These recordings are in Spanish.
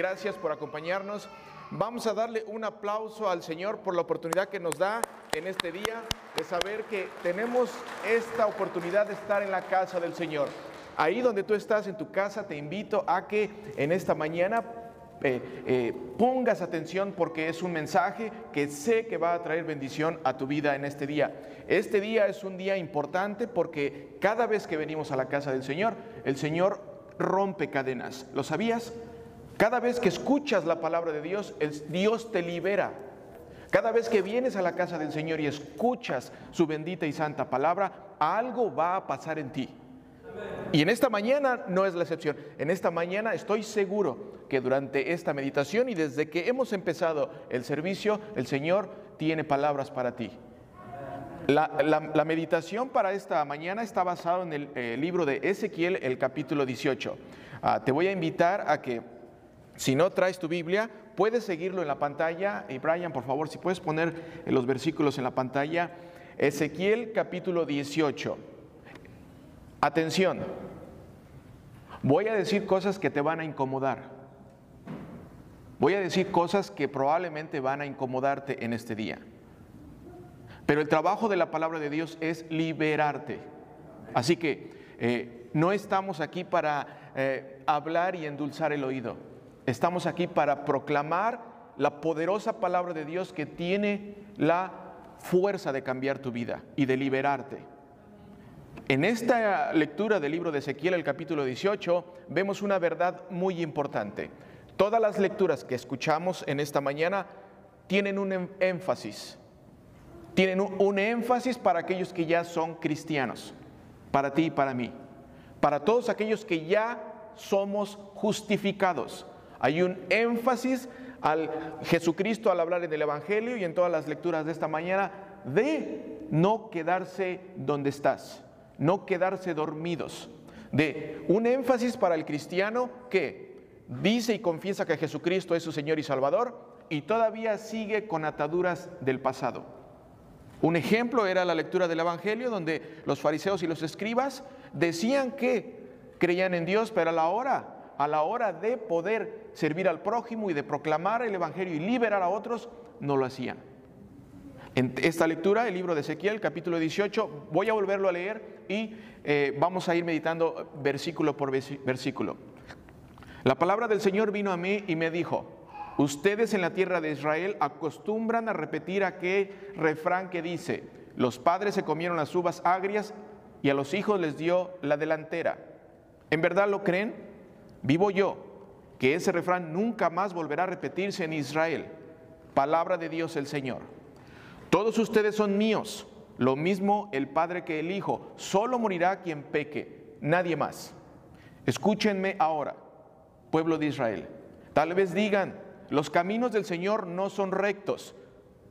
Gracias por acompañarnos. Vamos a darle un aplauso al Señor por la oportunidad que nos da en este día de saber que tenemos esta oportunidad de estar en la casa del Señor. Ahí donde tú estás en tu casa, te invito a que en esta mañana eh, eh, pongas atención porque es un mensaje que sé que va a traer bendición a tu vida en este día. Este día es un día importante porque cada vez que venimos a la casa del Señor, el Señor rompe cadenas. ¿Lo sabías? Cada vez que escuchas la palabra de Dios, Dios te libera. Cada vez que vienes a la casa del Señor y escuchas su bendita y santa palabra, algo va a pasar en ti. Y en esta mañana no es la excepción. En esta mañana estoy seguro que durante esta meditación y desde que hemos empezado el servicio, el Señor tiene palabras para ti. La, meditación para esta mañana está basada en el eh, libro de Ezequiel, el capítulo 18. Ah, te voy a invitar a que si no traes tu Biblia, puedes seguirlo en la pantalla. Y Brian, por favor, si puedes poner los versículos en la pantalla. Ezequiel capítulo 18. Atención, voy a decir cosas que te van a incomodar. Voy a decir cosas que probablemente van a incomodarte en este día. Pero el trabajo de la palabra de Dios es liberarte. Así que eh, no estamos aquí para eh, hablar y endulzar el oído. Estamos aquí para proclamar la poderosa palabra de Dios que tiene la fuerza de cambiar tu vida y de liberarte. En esta lectura del libro de Ezequiel, el capítulo 18, vemos una verdad muy importante. Todas las lecturas que escuchamos en esta mañana tienen un em-, énfasis. Tienen un énfasis para aquellos que ya son cristianos, para ti y para mí. Para todos aquellos que ya somos justificados. Hay un énfasis al Jesucristo al hablar en el Evangelio y en todas las lecturas de esta mañana de no quedarse donde estás, no quedarse dormidos, de un énfasis para el cristiano que dice y confiesa que Jesucristo es su Señor y Salvador y todavía sigue con ataduras del pasado. Un ejemplo era la lectura del Evangelio donde los fariseos y los escribas decían que creían en Dios, pero a la hora a la hora de poder servir al prójimo y de proclamar el Evangelio y liberar a otros, no lo hacían. En esta lectura, el libro de Ezequiel, capítulo 18, voy a volverlo a leer y eh, vamos a ir meditando versículo por versículo. La palabra del Señor vino a mí y me dijo, ustedes en la tierra de Israel acostumbran a repetir aquel refrán que dice, los padres se comieron las uvas agrias y a los hijos les dio la delantera. ¿En verdad lo creen? Vivo yo, que ese refrán nunca más volverá a repetirse en Israel. Palabra de Dios el Señor. Todos ustedes son míos, lo mismo el Padre que el Hijo. Solo morirá quien peque, nadie más. Escúchenme ahora, pueblo de Israel. Tal vez digan, los caminos del Señor no son rectos,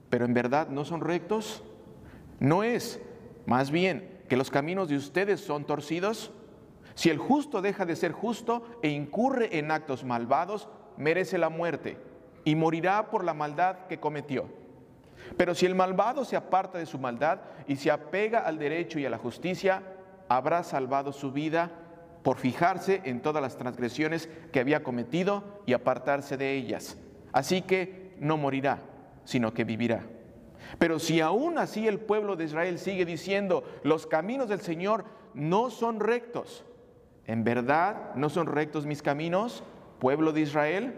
pero en verdad no son rectos. No es, más bien, que los caminos de ustedes son torcidos. Si el justo deja de ser justo e incurre en actos malvados, merece la muerte y morirá por la maldad que cometió. Pero si el malvado se aparta de su maldad y se apega al derecho y a la justicia, habrá salvado su vida por fijarse en todas las transgresiones que había cometido y apartarse de ellas. Así que no morirá, sino que vivirá. Pero si aún así el pueblo de Israel sigue diciendo, los caminos del Señor no son rectos, ¿En verdad no son rectos mis caminos, pueblo de Israel?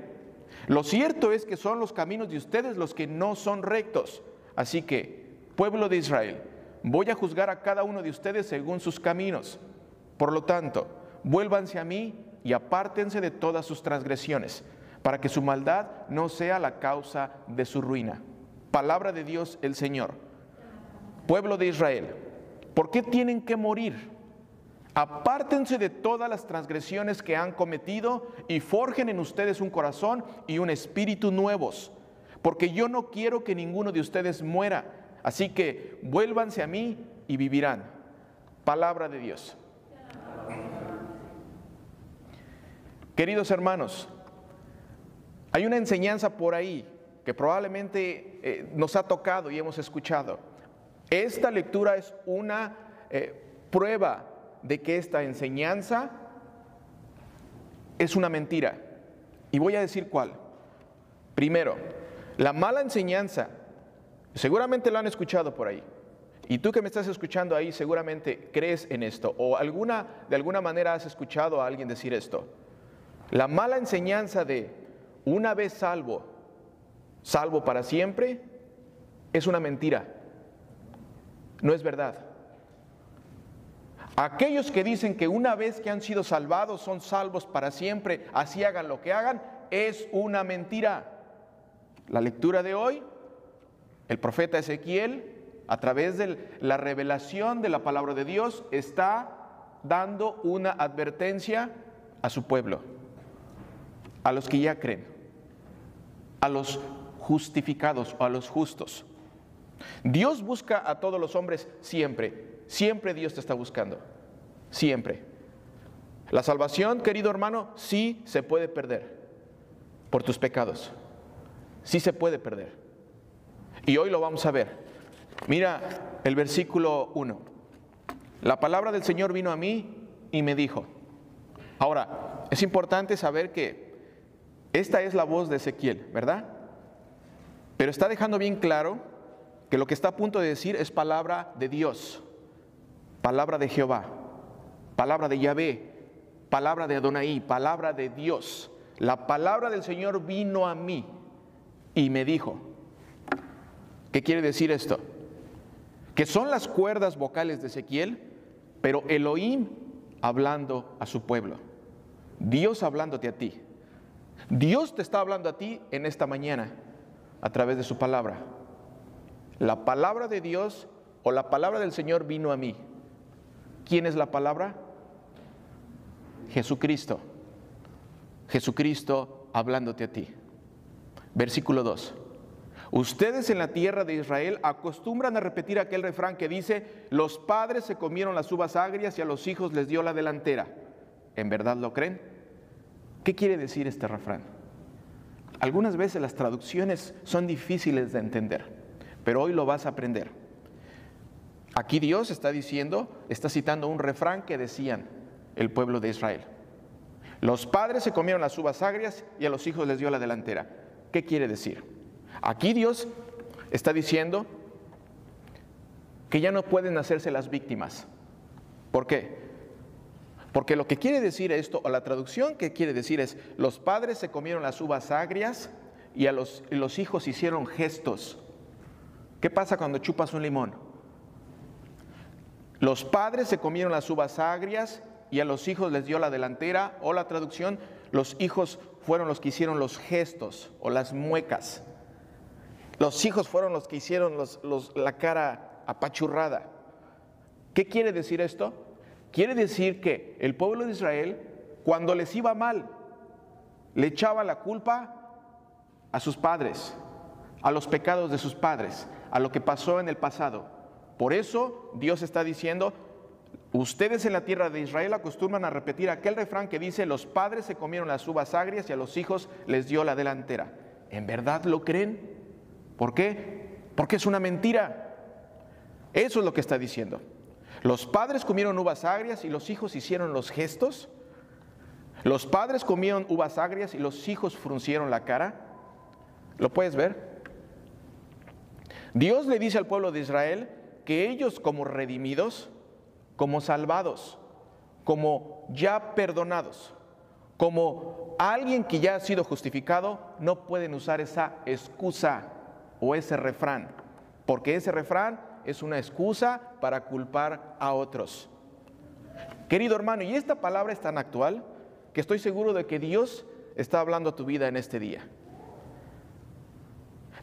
Lo cierto es que son los caminos de ustedes los que no son rectos. Así que, pueblo de Israel, voy a juzgar a cada uno de ustedes según sus caminos. Por lo tanto, vuélvanse a mí y apártense de todas sus transgresiones, para que su maldad no sea la causa de su ruina. Palabra de Dios el Señor. Pueblo de Israel, ¿por qué tienen que morir? Apártense de todas las transgresiones que han cometido y forjen en ustedes un corazón y un espíritu nuevos, porque yo no quiero que ninguno de ustedes muera. Así que vuélvanse a mí y vivirán. Palabra de Dios. Queridos hermanos, hay una enseñanza por ahí que probablemente eh, nos ha tocado y hemos escuchado. Esta lectura es una eh, prueba de que esta enseñanza es una mentira. Y voy a decir cuál. Primero, la mala enseñanza, seguramente lo han escuchado por ahí. Y tú que me estás escuchando ahí seguramente crees en esto o alguna de alguna manera has escuchado a alguien decir esto. La mala enseñanza de una vez salvo, salvo para siempre, es una mentira. No es verdad. Aquellos que dicen que una vez que han sido salvados son salvos para siempre, así hagan lo que hagan, es una mentira. La lectura de hoy, el profeta Ezequiel, a través de la revelación de la palabra de Dios, está dando una advertencia a su pueblo, a los que ya creen, a los justificados o a los justos. Dios busca a todos los hombres siempre, siempre Dios te está buscando, siempre. La salvación, querido hermano, sí se puede perder por tus pecados, sí se puede perder. Y hoy lo vamos a ver. Mira el versículo 1. La palabra del Señor vino a mí y me dijo. Ahora, es importante saber que esta es la voz de Ezequiel, ¿verdad? Pero está dejando bien claro que lo que está a punto de decir es palabra de Dios, palabra de Jehová, palabra de Yahvé, palabra de Adonai, palabra de Dios. La palabra del Señor vino a mí y me dijo. ¿Qué quiere decir esto? Que son las cuerdas vocales de Ezequiel, pero Elohim hablando a su pueblo. Dios hablándote a ti. Dios te está hablando a ti en esta mañana a través de su palabra. La palabra de Dios o la palabra del Señor vino a mí. ¿Quién es la palabra? Jesucristo. Jesucristo hablándote a ti. Versículo 2. Ustedes en la tierra de Israel acostumbran a repetir aquel refrán que dice, los padres se comieron las uvas agrias y a los hijos les dio la delantera. ¿En verdad lo creen? ¿Qué quiere decir este refrán? Algunas veces las traducciones son difíciles de entender pero hoy lo vas a aprender. Aquí Dios está diciendo, está citando un refrán que decían el pueblo de Israel. Los padres se comieron las uvas agrias y a los hijos les dio la delantera. ¿Qué quiere decir? Aquí Dios está diciendo que ya no pueden hacerse las víctimas. ¿Por qué? Porque lo que quiere decir esto, o la traducción que quiere decir es, los padres se comieron las uvas agrias y a los, los hijos hicieron gestos ¿Qué pasa cuando chupas un limón? Los padres se comieron las uvas agrias y a los hijos les dio la delantera o la traducción, los hijos fueron los que hicieron los gestos o las muecas. Los hijos fueron los que hicieron la cara apachurrada. ¿Qué quiere decir esto? Quiere decir que el pueblo de Israel, cuando les iba mal, le echaba la culpa a sus padres, a los pecados de sus padres a lo que pasó en el pasado. Por eso Dios está diciendo, ustedes en la tierra de Israel acostumbran a repetir aquel refrán que dice, los padres se comieron las uvas agrias y a los hijos les dio la delantera. ¿En verdad lo creen? ¿Por qué? Porque es una mentira. Eso es lo que está diciendo. Los padres comieron uvas agrias y los hijos hicieron los gestos. Los padres comieron uvas agrias y los hijos fruncieron la cara. ¿Lo puedes ver? Dios le dice al pueblo de Israel que ellos como redimidos, como salvados, como ya perdonados, como alguien que ya ha sido justificado, no pueden usar esa excusa o ese refrán, porque ese refrán es una excusa para culpar a otros. Querido hermano, y esta palabra es tan actual que estoy seguro de que Dios está hablando a tu vida en este día.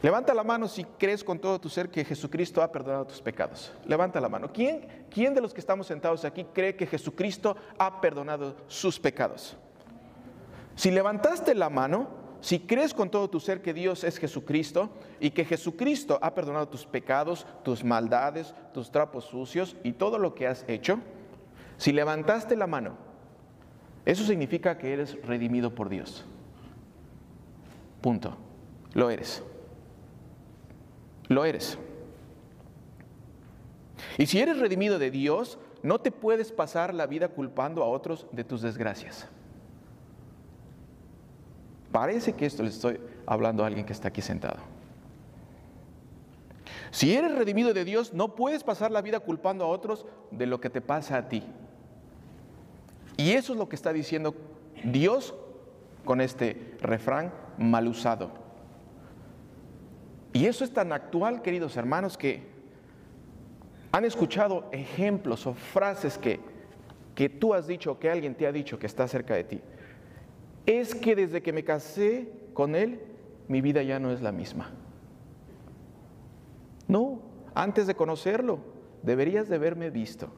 Levanta la mano si crees con todo tu ser que Jesucristo ha perdonado tus pecados. Levanta la mano. ¿Quién, ¿Quién de los que estamos sentados aquí cree que Jesucristo ha perdonado sus pecados? Si levantaste la mano, si crees con todo tu ser que Dios es Jesucristo y que Jesucristo ha perdonado tus pecados, tus maldades, tus trapos sucios y todo lo que has hecho, si levantaste la mano, eso significa que eres redimido por Dios. Punto. Lo eres. Lo eres. Y si eres redimido de Dios, no te puedes pasar la vida culpando a otros de tus desgracias. Parece que esto le estoy hablando a alguien que está aquí sentado. Si eres redimido de Dios, no puedes pasar la vida culpando a otros de lo que te pasa a ti. Y eso es lo que está diciendo Dios con este refrán mal usado. Y eso es tan actual, queridos hermanos, que han escuchado ejemplos o frases que, que tú has dicho, que alguien te ha dicho que está cerca de ti. Es que desde que me casé con él, mi vida ya no es la misma. No, antes de conocerlo, deberías de haberme visto.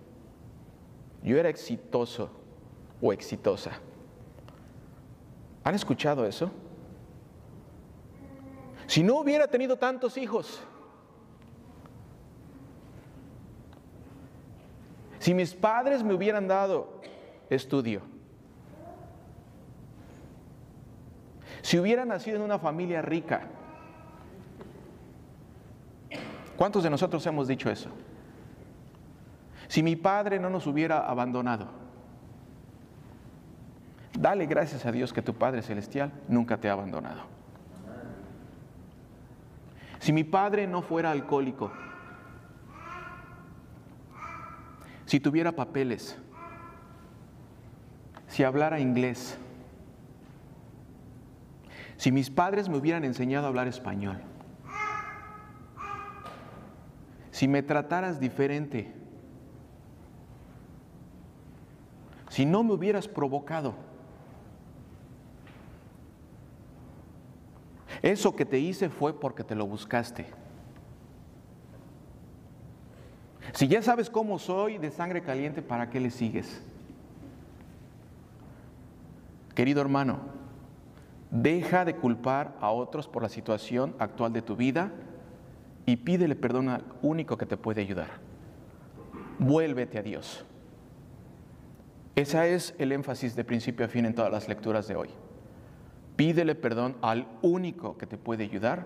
Yo era exitoso o exitosa. ¿Han escuchado eso? Si no hubiera tenido tantos hijos, si mis padres me hubieran dado estudio, si hubiera nacido en una familia rica, ¿Cuántos de nosotros hemos dicho eso? Si mi padre no nos hubiera abandonado, dale gracias a Dios que tu Padre Celestial nunca te ha abandonado. Si mi padre no fuera alcohólico, si tuviera papeles, si hablara inglés, si mis padres me hubieran enseñado a hablar español, si me trataras diferente, si no me hubieras provocado, eso que te hice fue porque te lo buscaste. Si ya sabes cómo soy de sangre caliente, ¿para qué le sigues? Querido hermano, deja de culpar a otros por la situación actual de tu vida y pídele perdón al único que te puede ayudar. Vuélvete a Dios. Ese es el énfasis de principio a fin en todas las lecturas de hoy. Pídele perdón al único que te puede ayudar,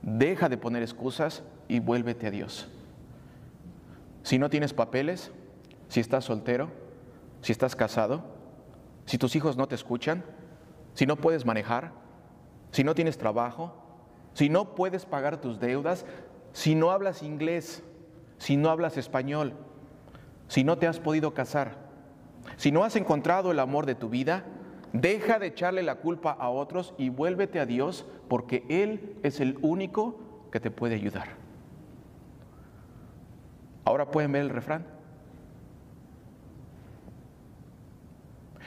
deja de poner excusas y vuélvete a Dios. Si no tienes papeles, si estás soltero, si estás casado, si tus hijos no te escuchan, si no puedes manejar, si no tienes trabajo, si no puedes pagar tus deudas, si no hablas inglés, si no hablas español, si no te has podido casar, si no has encontrado el amor de tu vida, deja de echarle la culpa a otros y vuélvete a Dios porque Él es el único que te puede ayudar. Ahora pueden ver el refrán.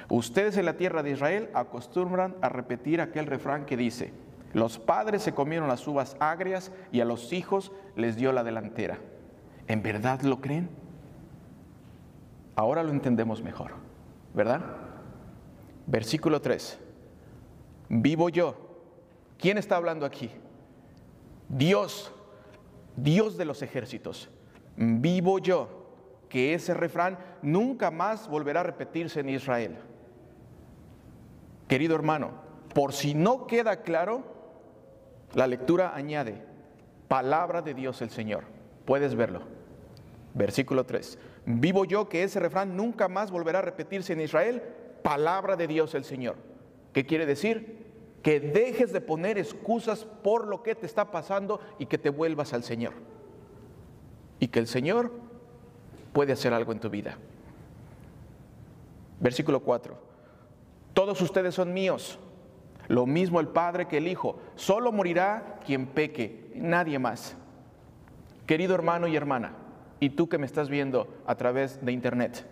Ustedes en la tierra de Israel acostumbran a repetir aquel refrán que dice, los padres se comieron las uvas agrias y a los hijos les dio la delantera. ¿En verdad lo creen? Ahora lo entendemos mejor, ¿verdad? Versículo 3. Vivo yo. ¿Quién está hablando aquí? Dios, Dios de los ejércitos. Vivo yo. Que ese refrán nunca más volverá a repetirse en Israel. Querido hermano, por si no queda claro, la lectura añade, palabra de Dios el Señor. Puedes verlo. Versículo 3. Vivo yo que ese refrán nunca más volverá a repetirse en Israel. Palabra de Dios el Señor. ¿Qué quiere decir? Que dejes de poner excusas por lo que te está pasando y que te vuelvas al Señor. Y que el Señor puede hacer algo en tu vida. Versículo 4. Todos ustedes son míos lo mismo el Padre que el Hijo. Solo morirá quien peque, nadie más. Querido hermano y hermana, y tú que me estás viendo a través de internet,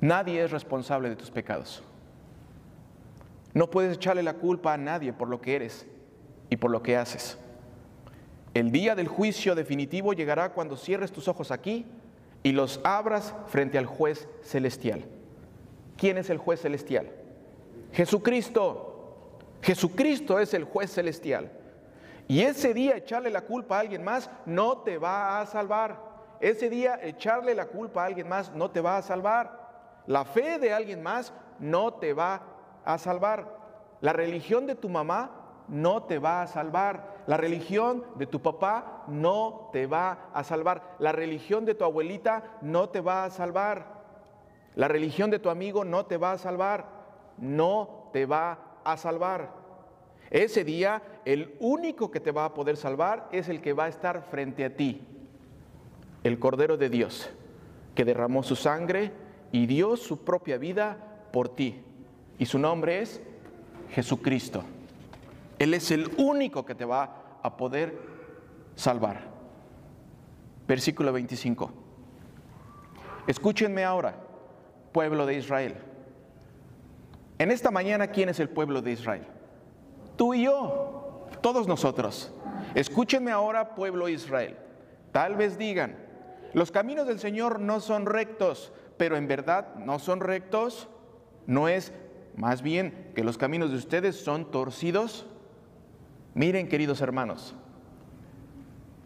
nadie es responsable de tus pecados. No puedes echarle la culpa a nadie por lo que eres y por lo que haces. El día del juicio definitivo llegará cuando cierres tus ojos aquí y los abras frente al juez celestial. ¿Quién es el juez celestial? Jesucristo. Jesucristo es el juez celestial. Y ese día echarle la culpa a alguien más no te va a salvar. Ese día echarle la culpa a alguien más no te va a salvar. La fe de alguien más no te va a salvar. La religión de tu mamá no te va a salvar. La religión de tu papá no te va a salvar. La religión de tu abuelita no te va a salvar. La religión de tu amigo no te va a salvar. No te va a salvar. Ese día el único que te va a poder salvar es el que va a estar frente a ti, el Cordero de Dios, que derramó su sangre y dio su propia vida por ti. Y su nombre es Jesucristo. Él es el único que te va a poder salvar. Versículo 25. Escúchenme ahora, pueblo de Israel. En esta mañana, ¿quién es el pueblo de Israel? Tú y yo, todos nosotros. Escúchenme ahora, pueblo de Israel. Tal vez digan, los caminos del Señor no son rectos, pero en verdad no son rectos. No es más bien que los caminos de ustedes son torcidos. Miren, queridos hermanos,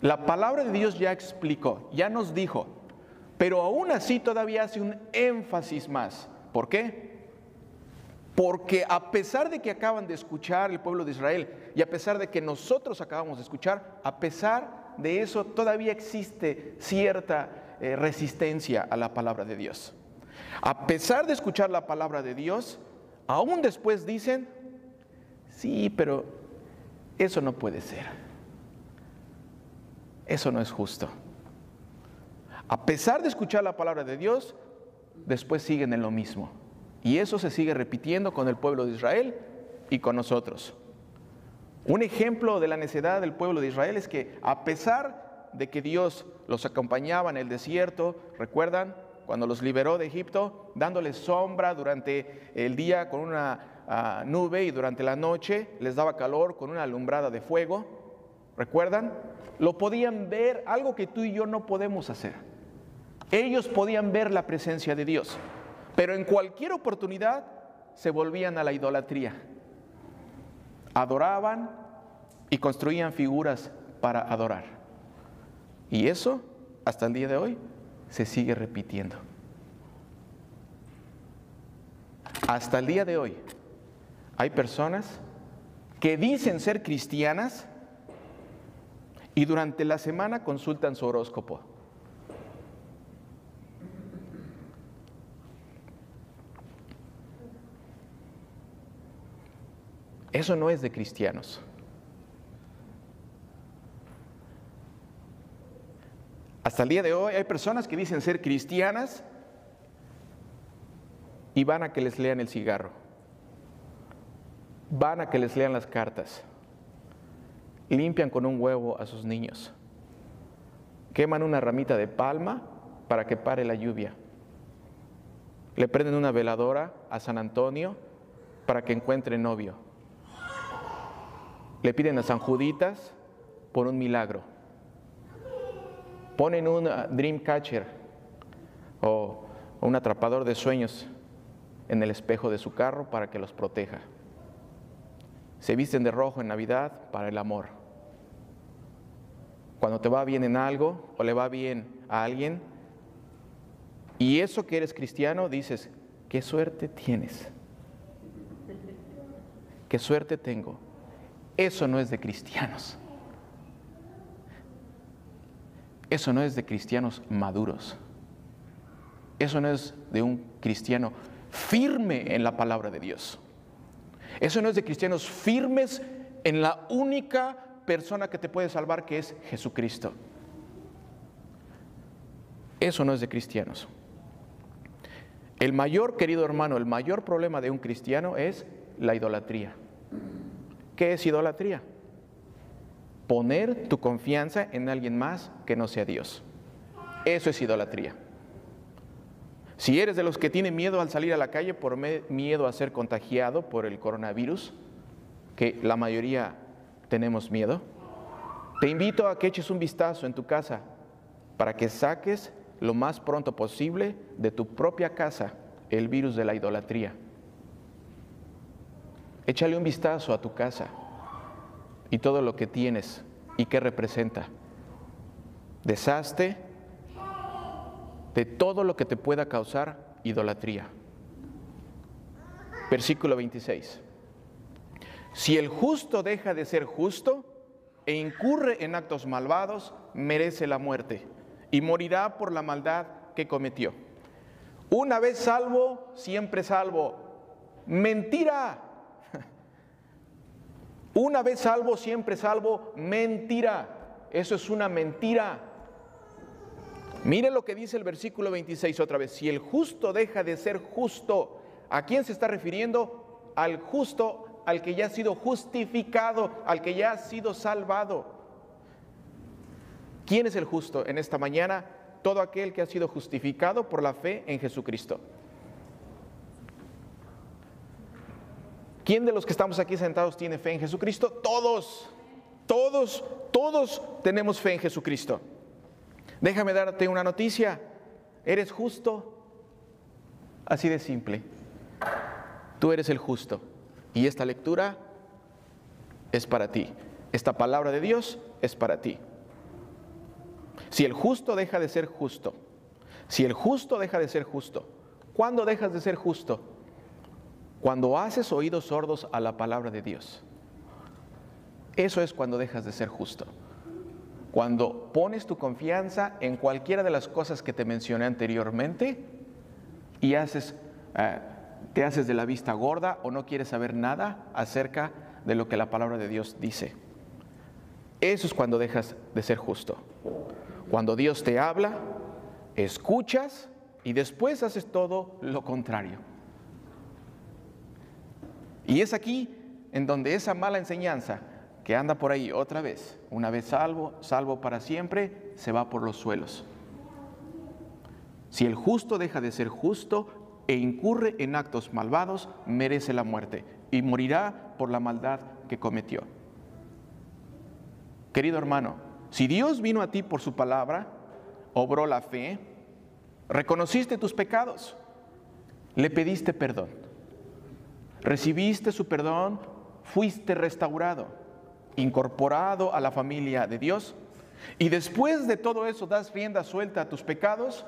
la palabra de Dios ya explicó, ya nos dijo, pero aún así todavía hace un énfasis más. ¿Por qué? Porque a pesar de que acaban de escuchar el pueblo de Israel y a pesar de que nosotros acabamos de escuchar, a pesar de eso todavía existe cierta eh, resistencia a la palabra de Dios. A pesar de escuchar la palabra de Dios, aún después dicen, sí, pero eso no puede ser. Eso no es justo. A pesar de escuchar la palabra de Dios, después siguen en lo mismo. Y eso se sigue repitiendo con el pueblo de Israel y con nosotros. Un ejemplo de la necedad del pueblo de Israel es que a pesar de que Dios los acompañaba en el desierto, recuerdan, cuando los liberó de Egipto, dándoles sombra durante el día con una ah, nube y durante la noche les daba calor con una alumbrada de fuego, ¿recuerdan? Lo podían ver, algo que tú y yo no podemos hacer. Ellos podían ver la presencia de Dios. Pero en cualquier oportunidad se volvían a la idolatría. Adoraban y construían figuras para adorar. Y eso, hasta el día de hoy, se sigue repitiendo. Hasta el día de hoy hay personas que dicen ser cristianas y durante la semana consultan su horóscopo. Eso no es de cristianos. Hasta el día de hoy hay personas que dicen ser cristianas y van a que les lean el cigarro. Van a que les lean las cartas. Limpian con un huevo a sus niños. Queman una ramita de palma para que pare la lluvia. Le prenden una veladora a San Antonio para que encuentre novio le piden a San Juditas por un milagro. Ponen un uh, dream catcher o un atrapador de sueños en el espejo de su carro para que los proteja. Se visten de rojo en Navidad para el amor. Cuando te va bien en algo o le va bien a alguien, y eso que eres cristiano, dices, qué suerte tienes. Qué suerte tengo eso no es de cristianos. Eso no es de cristianos maduros. Eso no es de un cristiano firme en la palabra de Dios. Eso no es de cristianos firmes en la única persona que te puede salvar, que es Jesucristo. Eso no es de cristianos. El mayor, querido hermano, el mayor problema de un cristiano es la idolatría. ¿Qué es idolatría? Poner tu confianza en alguien más que no sea Dios. Eso es idolatría. Si eres de los que tienen miedo al salir a la calle por miedo a ser contagiado por el coronavirus, que la mayoría tenemos miedo, te invito a que eches un vistazo en tu casa para que saques lo más pronto posible de tu propia casa el virus de la idolatría. Échale un vistazo a tu casa y todo lo que tienes y qué representa. Deshazte de todo lo que te pueda causar idolatría. Versículo 26. Si el justo deja de ser justo e incurre en actos malvados, merece la muerte y morirá por la maldad que cometió. Una vez salvo, siempre salvo. Mentira. Una vez salvo, siempre salvo, mentira. Eso es una mentira. Mire lo que dice el versículo 26 otra vez. Si el justo deja de ser justo, ¿a quién se está refiriendo? Al justo, al que ya ha sido justificado, al que ya ha sido salvado. ¿Quién es el justo en esta mañana? Todo aquel que ha sido justificado por la fe en Jesucristo. ¿Quién de los que estamos aquí sentados tiene fe en Jesucristo? Todos, todos, todos tenemos fe en Jesucristo. Déjame darte una noticia. ¿Eres justo? Así de simple. Tú eres el justo. Y esta lectura es para ti. Esta palabra de Dios es para ti. Si el justo deja de ser justo, si el justo deja de ser justo, ¿cuándo dejas de ser justo? Cuando haces oídos sordos a la palabra de Dios. Eso es cuando dejas de ser justo. Cuando pones tu confianza en cualquiera de las cosas que te mencioné anteriormente y haces, eh, te haces de la vista gorda o no quieres saber nada acerca de lo que la palabra de Dios dice. Eso es cuando dejas de ser justo. Cuando Dios te habla, escuchas y después haces todo lo contrario. Y es aquí en donde esa mala enseñanza que anda por ahí otra vez, una vez salvo, salvo para siempre, se va por los suelos. Si el justo deja de ser justo e incurre en actos malvados, merece la muerte y morirá por la maldad que cometió. Querido hermano, si Dios vino a ti por su palabra, obró la fe, reconociste tus pecados, le pediste perdón, recibiste su perdón, fuiste restaurado incorporado a la familia de Dios, y después de todo eso das rienda suelta a tus pecados,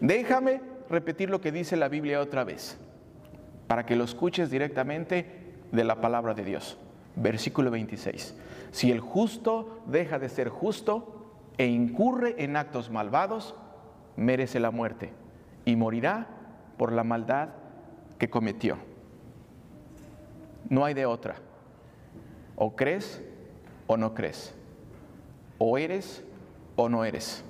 déjame repetir lo que dice la Biblia otra vez, para que lo escuches directamente de la palabra de Dios. Versículo 26. Si el justo deja de ser justo e incurre en actos malvados, merece la muerte y morirá por la maldad que cometió. No hay de otra. O crees o no crees. O eres o no eres.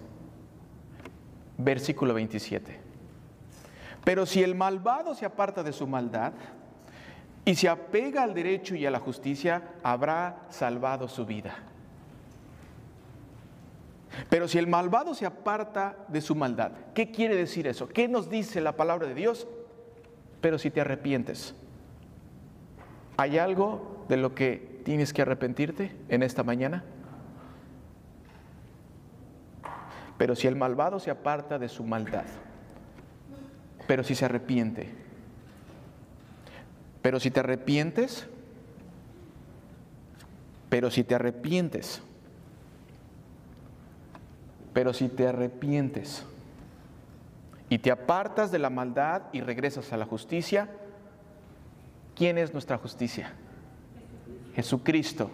Versículo 27. Pero si el malvado se aparta de su maldad y se apega al derecho y a la justicia, habrá salvado su vida. Pero si el malvado se aparta de su maldad, ¿qué quiere decir eso? ¿Qué nos dice la palabra de Dios? Pero si te arrepientes, ¿hay algo de lo que tienes que arrepentirte en esta mañana? Pero si el malvado se aparta de su maldad, pero si se arrepiente, pero si te arrepientes, pero si te arrepientes, pero si te arrepientes y te apartas de la maldad y regresas a la justicia, ¿quién es nuestra justicia? Jesucristo.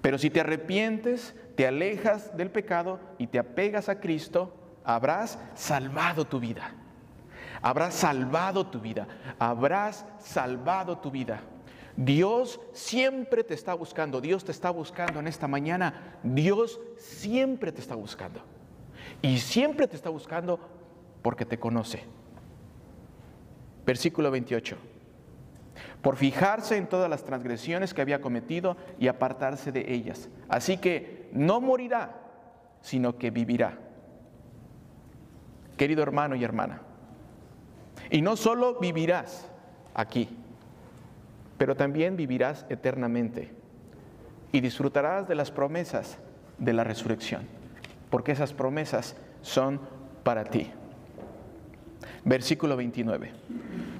Pero si te arrepientes, te alejas del pecado y te apegas a Cristo, habrás salvado tu vida. Habrás salvado tu vida. Habrás salvado tu vida. Dios siempre te está buscando. Dios te está buscando en esta mañana. Dios siempre te está buscando. Y siempre te está buscando porque te conoce. Versículo 28 por fijarse en todas las transgresiones que había cometido y apartarse de ellas. Así que no morirá, sino que vivirá. Querido hermano y hermana, y no solo vivirás aquí, pero también vivirás eternamente y disfrutarás de las promesas de la resurrección, porque esas promesas son para ti. Versículo 29.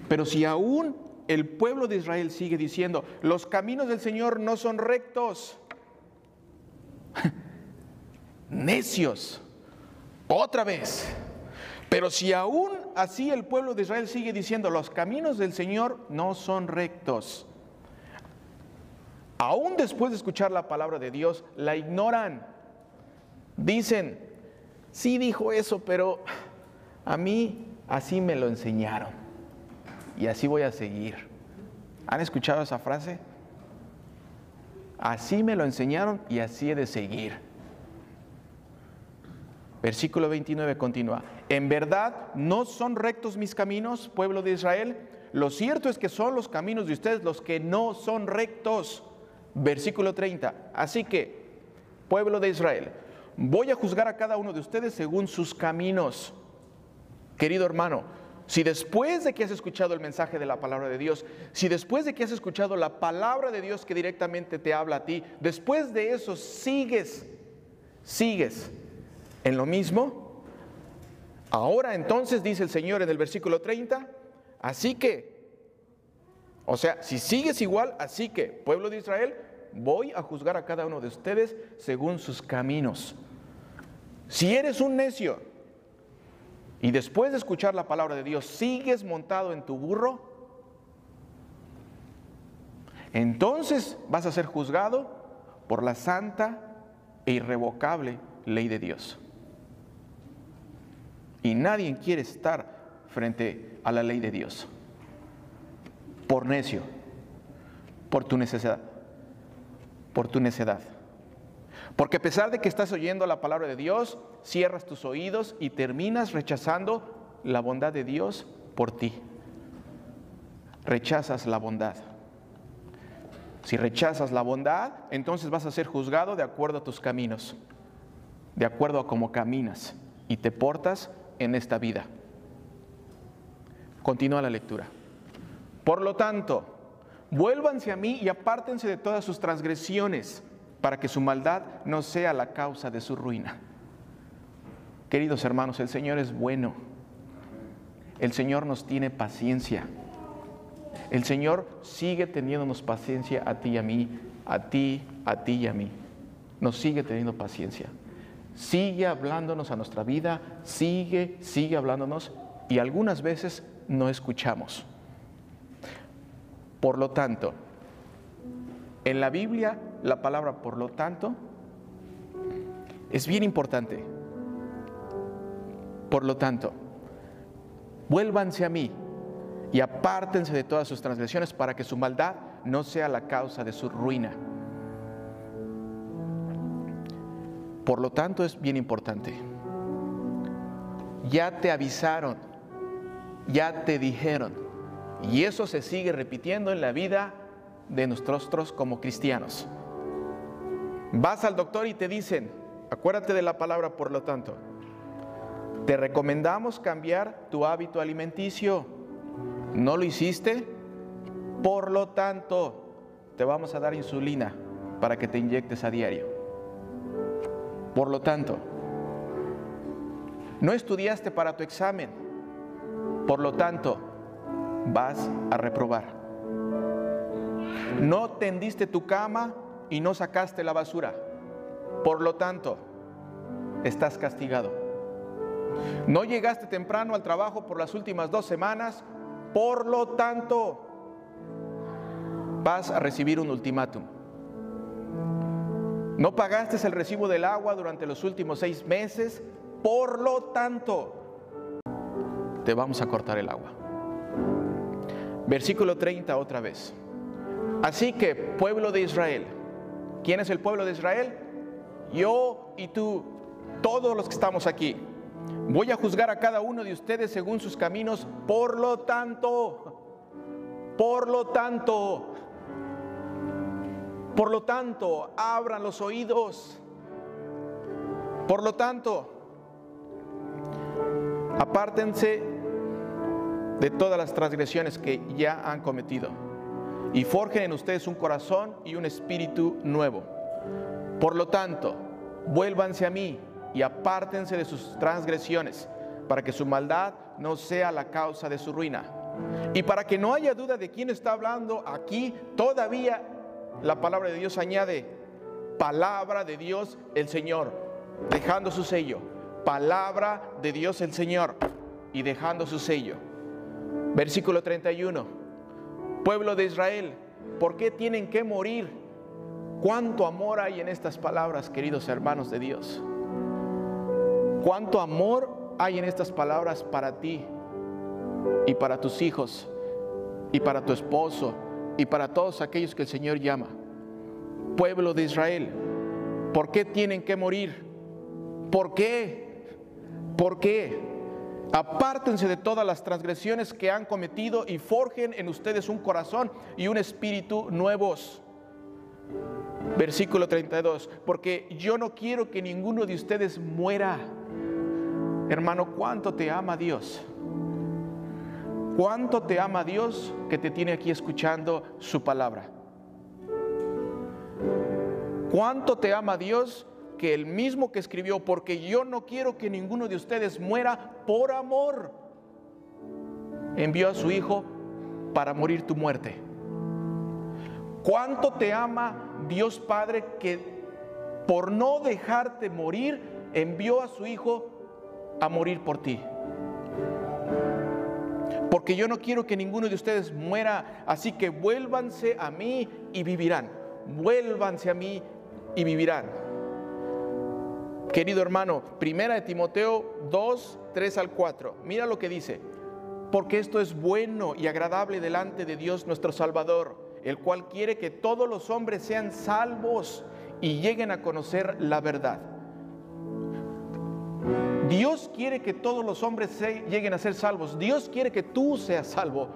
Pero si aún el pueblo de Israel sigue diciendo, los caminos del Señor no son rectos. Necios. Otra vez. Pero si aún así el pueblo de Israel sigue diciendo, los caminos del Señor no son rectos, aún después de escuchar la palabra de Dios, la ignoran. Dicen, sí dijo eso, pero a mí así me lo enseñaron y así voy a seguir. ¿Han escuchado esa frase? Así me lo enseñaron y así he de seguir. Versículo 29 continúa. En verdad no son rectos mis caminos, pueblo de Israel. Lo cierto es que son los caminos de ustedes los que no son rectos. Versículo 30. Así que, pueblo de Israel, voy a juzgar a cada uno de ustedes según sus caminos. Querido hermano, si después de que has escuchado el mensaje de la palabra de Dios, si después de que has escuchado la palabra de Dios que directamente te habla a ti, después de eso sigues, sigues en lo mismo, ahora entonces dice el Señor en el versículo 30, así que, o sea, si sigues igual, así que, pueblo de Israel, voy a juzgar a cada uno de ustedes según sus caminos. Si eres un necio y después de escuchar la palabra de Dios sigues montado en tu burro, entonces vas a ser juzgado por la santa e irrevocable ley de Dios. Y nadie quiere estar frente a la ley de Dios. Por necio, por tu necesidad, por tu necedad. Porque a pesar de que estás oyendo la palabra de Dios, cierras tus oídos y terminas rechazando la bondad de Dios por ti. Rechazas la bondad. Si rechazas la bondad, entonces vas a ser juzgado de acuerdo a tus caminos, de acuerdo a cómo caminas y te portas en esta vida. Continúa la lectura. Por lo tanto, vuélvanse a mí y apártense de todas sus transgresiones, para que su maldad no sea la causa de su ruina. Queridos hermanos, el Señor es bueno. El Señor nos tiene paciencia. El Señor sigue teniéndonos paciencia a ti y a mí, a ti, a ti y a mí. Nos sigue teniendo paciencia sigue hablándonos a nuestra vida, sigue, sigue hablándonos y algunas veces no escuchamos. Por lo tanto, en la Biblia la palabra por lo tanto es bien importante. Por lo tanto, vuélvanse a mí y apártense de todas sus transgresiones para que su maldad no sea la causa de su ruina. Por lo tanto es bien importante. Ya te avisaron, ya te dijeron. Y eso se sigue repitiendo en la vida de nosotros como cristianos. Vas al doctor y te dicen, acuérdate de la palabra por lo tanto. Te recomendamos cambiar tu hábito alimenticio. ¿No lo hiciste? Por lo tanto, te vamos a dar insulina para que te inyectes a diario. Por lo tanto, no estudiaste para tu examen, por lo tanto, vas a reprobar. No tendiste tu cama y no sacaste la basura, por lo tanto, estás castigado. No llegaste temprano al trabajo por las últimas dos semanas, por lo tanto, vas a recibir un ultimátum. No pagaste el recibo del agua durante los últimos seis meses, por lo tanto, te vamos a cortar el agua. Versículo 30 otra vez. Así que, pueblo de Israel, ¿quién es el pueblo de Israel? Yo y tú, todos los que estamos aquí. Voy a juzgar a cada uno de ustedes según sus caminos, por lo tanto, por lo tanto, por lo tanto, abran los oídos. Por lo tanto, apártense de todas las transgresiones que ya han cometido y forjen en ustedes un corazón y un espíritu nuevo. Por lo tanto, vuélvanse a mí y apártense de sus transgresiones para que su maldad no sea la causa de su ruina. Y para que no haya duda de quién está hablando aquí, todavía la palabra de Dios añade, palabra de Dios el Señor, dejando su sello. Palabra de Dios el Señor y dejando su sello. Versículo 31. Pueblo de Israel, ¿por qué tienen que morir? ¿Cuánto amor hay en estas palabras, queridos hermanos de Dios? ¿Cuánto amor hay en estas palabras para ti y para tus hijos y para tu esposo y para todos aquellos que el Señor llama. pueblo de Israel. ¿Por qué tienen que morir? ¿Por qué? ¿Por qué? Apártense de todas las transgresiones que han cometido y forjen en ustedes un corazón y un espíritu nuevos. Versículo 32, porque yo no quiero que ninguno de ustedes muera. Hermano, ¿cuánto te ama Dios? ¿Cuánto te ama Dios que te tiene aquí escuchando su palabra? ¿Cuánto te ama Dios que el mismo que escribió, porque yo no quiero que ninguno de ustedes muera por amor, envió a su Hijo para morir tu muerte? ¿Cuánto te ama Dios Padre que por no dejarte morir, envió a su Hijo a morir por ti? Porque yo no quiero que ninguno de ustedes muera, así que vuélvanse a mí y vivirán. Vuélvanse a mí y vivirán. Querido hermano, primera de Timoteo 2, 3 al 4. Mira lo que dice. Porque esto es bueno y agradable delante de Dios nuestro Salvador, el cual quiere que todos los hombres sean salvos y lleguen a conocer la verdad. Dios quiere que todos los hombres lleguen a ser salvos. Dios quiere que tú seas salvo.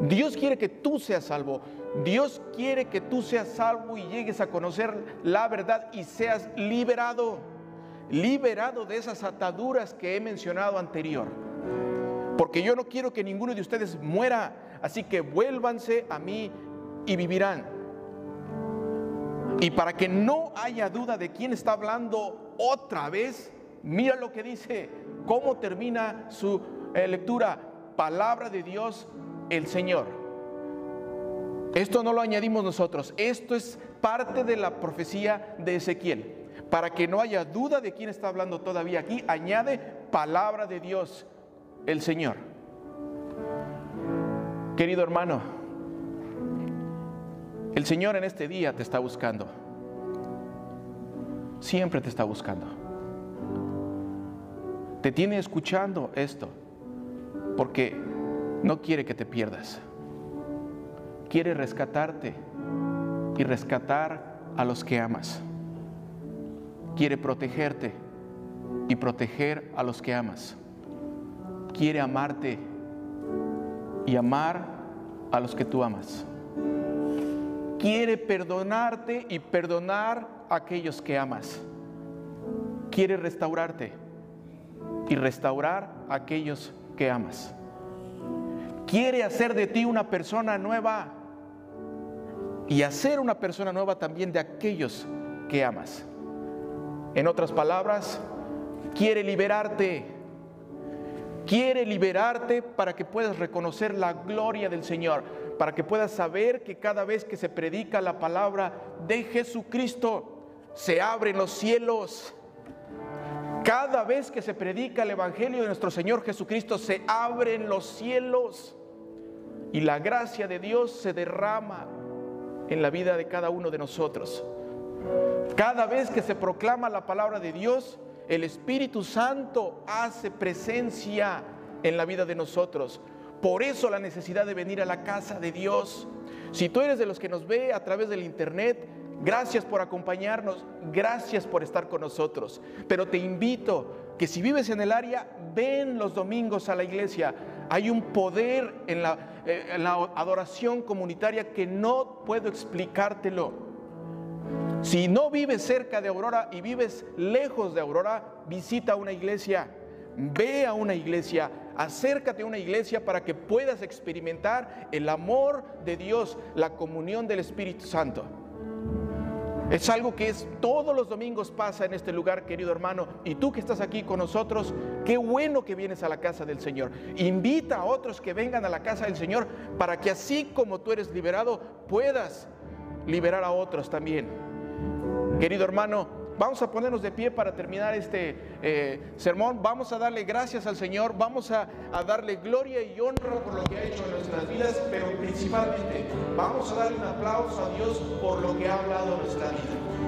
Dios quiere que tú seas salvo. Dios quiere que tú seas salvo y llegues a conocer la verdad y seas liberado. Liberado de esas ataduras que he mencionado anterior. Porque yo no quiero que ninguno de ustedes muera. Así que vuélvanse a mí y vivirán. Y para que no haya duda de quién está hablando otra vez, mira lo que dice, cómo termina su eh, lectura. Palabra de Dios, el Señor. Esto no lo añadimos nosotros, esto es parte de la profecía de Ezequiel. Para que no haya duda de quién está hablando todavía aquí, añade palabra de Dios, el Señor. Querido hermano, el Señor en este día te está buscando. Siempre te está buscando. Te tiene escuchando esto porque no quiere que te pierdas. Quiere rescatarte y rescatar a los que amas. Quiere protegerte y proteger a los que amas. Quiere amarte y amar a los que tú amas. Quiere perdonarte y perdonar a aquellos que amas. Quiere restaurarte y restaurar a aquellos que amas quiere hacer de ti una persona nueva y hacer una persona nueva también de aquellos que amas. En otras palabras, quiere liberarte. Quiere liberarte para que puedas reconocer la gloria del Señor, para que puedas saber que cada vez que se predica la palabra de Jesucristo, se abren los cielos. Cada vez que se predica el Evangelio de nuestro Señor Jesucristo, se abren los cielos y la gracia de Dios se derrama en la vida de cada uno de nosotros. Cada vez que se proclama la palabra de Dios, el Espíritu Santo hace presencia en la vida de nosotros. Por eso la necesidad de venir a la casa de Dios. Si tú eres de los que nos ve a través del internet, gracias por acompañarnos, gracias por estar con nosotros. Pero te invito que si vives en el área, ven los domingos a la iglesia. Hay un poder en la, eh, en la adoración comunitaria que no puedo explicártelo. Si no vives cerca de Aurora y vives lejos de Aurora, visita una iglesia, ve a una iglesia, acércate a una iglesia para que puedas experimentar el amor de Dios, la comunión del Espíritu Santo. Es algo que es todos los domingos pasa en este lugar, querido hermano. Y tú que estás aquí con nosotros, qué bueno que vienes a la casa del Señor. Invita a otros que vengan a la casa del Señor para que así como tú eres liberado, puedas liberar a otros también. Querido hermano, Vamos a ponernos de pie para terminar este eh, sermón. Vamos a darle gracias al Señor. Vamos a, a, darle gloria y honra por lo que ha hecho en nuestras vidas. Pero principalmente vamos a darle un aplauso a Dios por lo que ha hablado en nuestra vida.